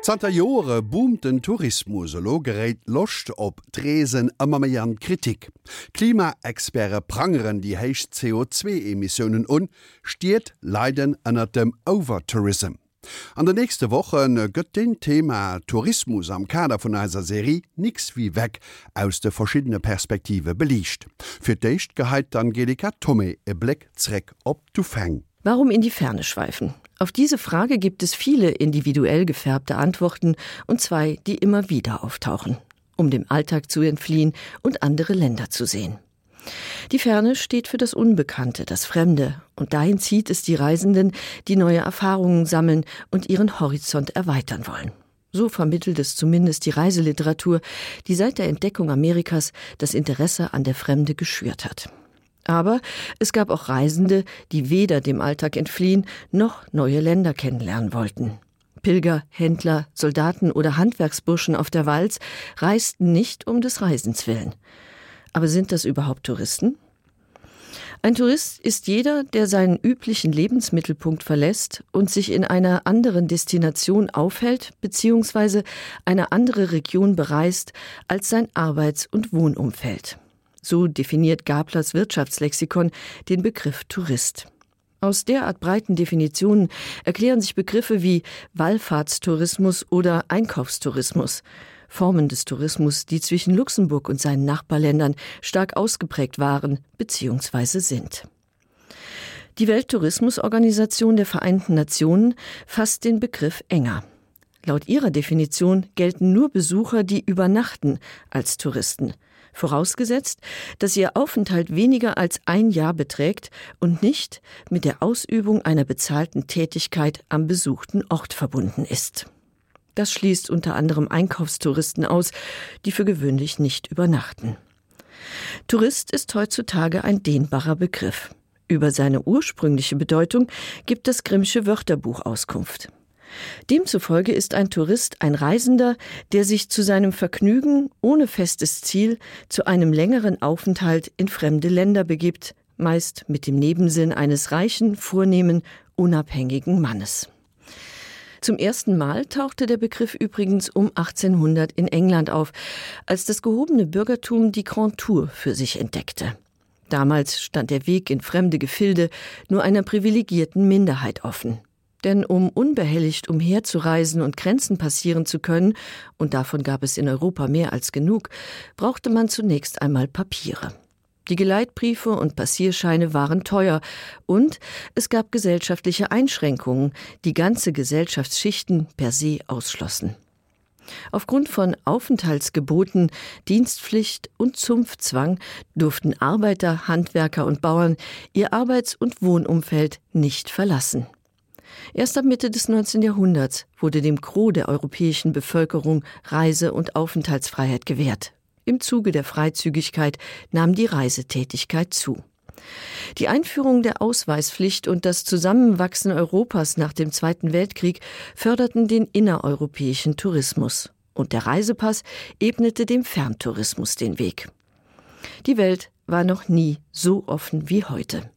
Santa Jore boomt den Tourismus lo gereet locht op Dresen ëmmer méi an Kritik. Klimaexpere prangeren die héich CO2-Emissionen un, stiet Leiden ënner dem Overtourism. An der nächste Woche gëtt den Thema Tourismus am Kader vun eiser Serie nix wie weg aus de verschiedene Perspektive belicht. Fi d'éicht geheit Angelika Tommy e Blick zreck op du fäng. Warum in die Ferne schweifen? Auf diese Frage gibt es viele individuell gefärbte Antworten und zwei, die immer wieder auftauchen, um dem Alltag zu entfliehen und andere Länder zu sehen. Die Ferne steht für das Unbekannte, das Fremde, und dahin zieht es die Reisenden, die neue Erfahrungen sammeln und ihren Horizont erweitern wollen. So vermittelt es zumindest die Reiseliteratur, die seit der Entdeckung Amerikas das Interesse an der Fremde geschürt hat. Aber es gab auch Reisende, die weder dem Alltag entfliehen noch neue Länder kennenlernen wollten. Pilger, Händler, Soldaten oder Handwerksburschen auf der Walz reisten nicht um des Reisens willen. Aber sind das überhaupt Touristen? Ein Tourist ist jeder, der seinen üblichen Lebensmittelpunkt verlässt und sich in einer anderen Destination aufhält bzw. eine andere Region bereist als sein Arbeits- und Wohnumfeld. So definiert Gablers Wirtschaftslexikon den Begriff Tourist. Aus derart breiten Definitionen erklären sich Begriffe wie Wallfahrtstourismus oder Einkaufstourismus, Formen des Tourismus, die zwischen Luxemburg und seinen Nachbarländern stark ausgeprägt waren bzw. sind. Die Welttourismusorganisation der Vereinten Nationen fasst den Begriff enger. Laut ihrer Definition gelten nur Besucher, die übernachten als Touristen vorausgesetzt, dass ihr Aufenthalt weniger als ein Jahr beträgt und nicht mit der Ausübung einer bezahlten Tätigkeit am besuchten Ort verbunden ist. Das schließt unter anderem Einkaufstouristen aus, die für gewöhnlich nicht übernachten. Tourist ist heutzutage ein dehnbarer Begriff. Über seine ursprüngliche Bedeutung gibt das Grimmsche Wörterbuch Auskunft. Demzufolge ist ein Tourist ein Reisender, der sich zu seinem Vergnügen ohne festes Ziel zu einem längeren Aufenthalt in fremde Länder begibt, meist mit dem Nebensinn eines reichen, vornehmen, unabhängigen Mannes. Zum ersten Mal tauchte der Begriff übrigens um 1800 in England auf, als das gehobene Bürgertum die Grand Tour für sich entdeckte. Damals stand der Weg in fremde Gefilde nur einer privilegierten Minderheit offen. Denn um unbehelligt umherzureisen und Grenzen passieren zu können, und davon gab es in Europa mehr als genug, brauchte man zunächst einmal Papiere. Die Geleitbriefe und Passierscheine waren teuer und es gab gesellschaftliche Einschränkungen, die ganze Gesellschaftsschichten per se ausschlossen. Aufgrund von Aufenthaltsgeboten, Dienstpflicht und Zunftzwang durften Arbeiter, Handwerker und Bauern ihr Arbeits- und Wohnumfeld nicht verlassen. Erst ab Mitte des 19. Jahrhunderts wurde dem Gros der europäischen Bevölkerung Reise- und Aufenthaltsfreiheit gewährt. Im Zuge der Freizügigkeit nahm die Reisetätigkeit zu. Die Einführung der Ausweispflicht und das Zusammenwachsen Europas nach dem Zweiten Weltkrieg förderten den innereuropäischen Tourismus, und der Reisepass ebnete dem Ferntourismus den Weg. Die Welt war noch nie so offen wie heute.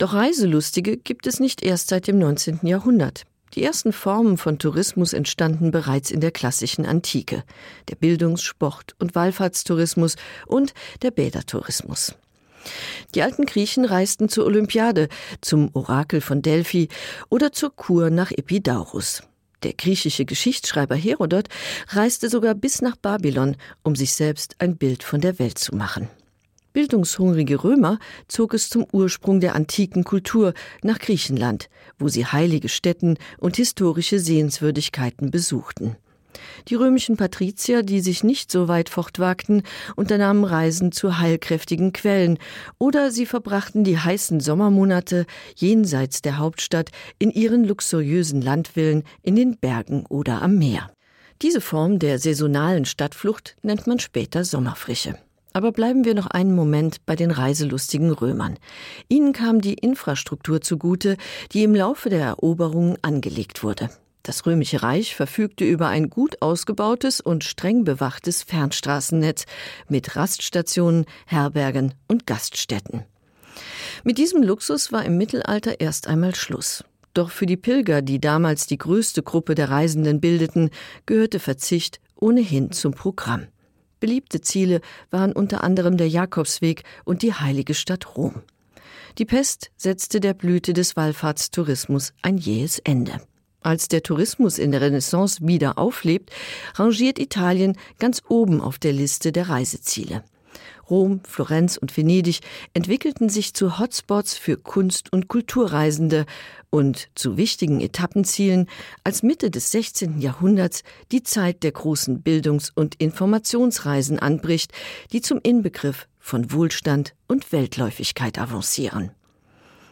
Doch Reiselustige gibt es nicht erst seit dem 19. Jahrhundert. Die ersten Formen von Tourismus entstanden bereits in der klassischen Antike, der Bildungs-, Sport- und Wallfahrtstourismus und der Bädertourismus. Die alten Griechen reisten zur Olympiade, zum Orakel von Delphi oder zur Kur nach Epidaurus. Der griechische Geschichtsschreiber Herodot reiste sogar bis nach Babylon, um sich selbst ein Bild von der Welt zu machen. Bildungshungrige Römer zog es zum Ursprung der antiken Kultur nach Griechenland, wo sie heilige Stätten und historische Sehenswürdigkeiten besuchten. Die römischen Patrizier, die sich nicht so weit fortwagten, unternahmen Reisen zu heilkräftigen Quellen oder sie verbrachten die heißen Sommermonate jenseits der Hauptstadt in ihren luxuriösen Landvillen in den Bergen oder am Meer. Diese Form der saisonalen Stadtflucht nennt man später Sommerfrische. Aber bleiben wir noch einen Moment bei den reiselustigen Römern. Ihnen kam die Infrastruktur zugute, die im Laufe der Eroberungen angelegt wurde. Das römische Reich verfügte über ein gut ausgebautes und streng bewachtes Fernstraßennetz mit Raststationen, Herbergen und Gaststätten. Mit diesem Luxus war im Mittelalter erst einmal Schluss. Doch für die Pilger, die damals die größte Gruppe der Reisenden bildeten, gehörte Verzicht ohnehin zum Programm. Beliebte Ziele waren unter anderem der Jakobsweg und die heilige Stadt Rom. Die Pest setzte der Blüte des Wallfahrtstourismus ein jähes Ende. Als der Tourismus in der Renaissance wieder auflebt, rangiert Italien ganz oben auf der Liste der Reiseziele. Rom, Florenz und Venedig entwickelten sich zu Hotspots für Kunst- und Kulturreisende und zu wichtigen Etappenzielen, als Mitte des 16. Jahrhunderts die Zeit der großen Bildungs- und Informationsreisen anbricht, die zum Inbegriff von Wohlstand und Weltläufigkeit avancieren.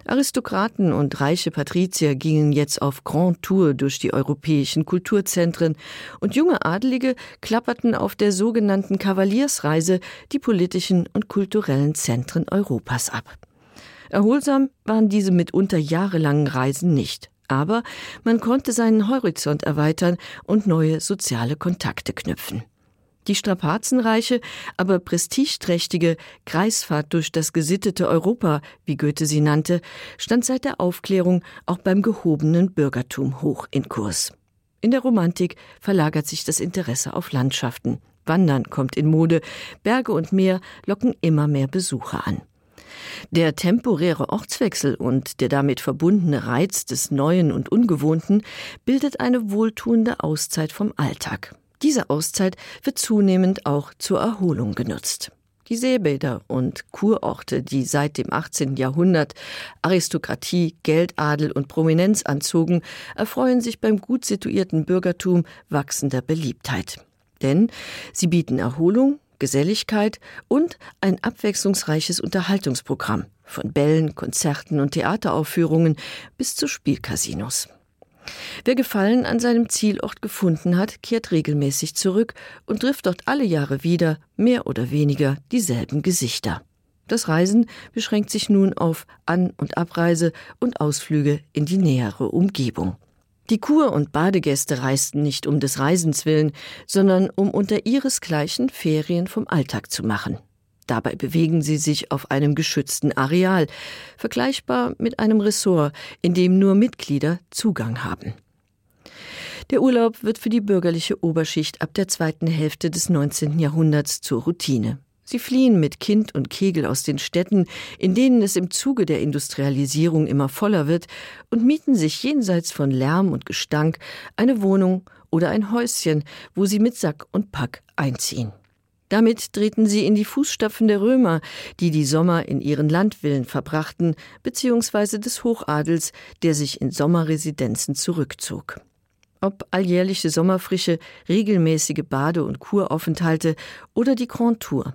Aristokraten und reiche Patrizier gingen jetzt auf Grand Tour durch die europäischen Kulturzentren und junge Adelige klapperten auf der sogenannten Kavaliersreise die politischen und kulturellen Zentren Europas ab. Erholsam waren diese mitunter jahrelangen Reisen nicht, aber man konnte seinen Horizont erweitern und neue soziale Kontakte knüpfen. Die strapazenreiche, aber prestigeträchtige Kreisfahrt durch das gesittete Europa, wie Goethe sie nannte, stand seit der Aufklärung auch beim gehobenen Bürgertum hoch in Kurs. In der Romantik verlagert sich das Interesse auf Landschaften. Wandern kommt in Mode, Berge und Meer locken immer mehr Besucher an. Der temporäre Ortswechsel und der damit verbundene Reiz des Neuen und Ungewohnten bildet eine wohltuende Auszeit vom Alltag. Diese Auszeit wird zunehmend auch zur Erholung genutzt. Die Seebäder und Kurorte, die seit dem 18. Jahrhundert Aristokratie, Geldadel und Prominenz anzogen, erfreuen sich beim gut situierten Bürgertum wachsender Beliebtheit. Denn sie bieten Erholung, Geselligkeit und ein abwechslungsreiches Unterhaltungsprogramm von Bällen, Konzerten und Theateraufführungen bis zu Spielcasinos. Wer Gefallen an seinem Zielort gefunden hat, kehrt regelmäßig zurück und trifft dort alle Jahre wieder mehr oder weniger dieselben Gesichter. Das Reisen beschränkt sich nun auf An- und Abreise und Ausflüge in die nähere Umgebung. Die Kur- und Badegäste reisten nicht um des Reisens willen, sondern um unter ihresgleichen Ferien vom Alltag zu machen. Dabei bewegen sie sich auf einem geschützten Areal, vergleichbar mit einem Ressort, in dem nur Mitglieder Zugang haben. Der Urlaub wird für die bürgerliche Oberschicht ab der zweiten Hälfte des 19. Jahrhunderts zur Routine. Sie fliehen mit Kind und Kegel aus den Städten, in denen es im Zuge der Industrialisierung immer voller wird, und mieten sich jenseits von Lärm und Gestank eine Wohnung oder ein Häuschen, wo sie mit Sack und Pack einziehen. Damit treten sie in die Fußstapfen der Römer, die die Sommer in ihren Landvillen verbrachten, beziehungsweise des Hochadels, der sich in Sommerresidenzen zurückzog. Ob alljährliche Sommerfrische, regelmäßige Bade- und Kuraufenthalte oder die Grand Tour.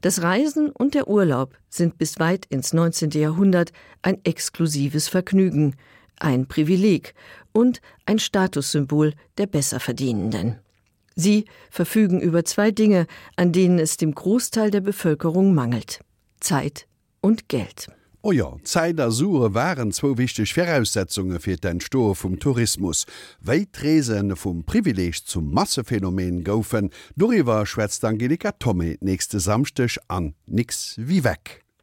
Das Reisen und der Urlaub sind bis weit ins 19. Jahrhundert ein exklusives Vergnügen, ein Privileg und ein Statussymbol der Besserverdienenden. Sie verfügen über zwei Dinge, an denen es dem Großteil der Bevölkerung mangelt Zeit und Geld. Oh ja, Zeit der Sure waren zwo wichtig Voraussetzungen fir den Sto vum Tourismus. Weitresen vum Privileg zum Massephänomen goufen, Doriwer schwätzt Angelika Tommy nächste Samstech an nix wie weg.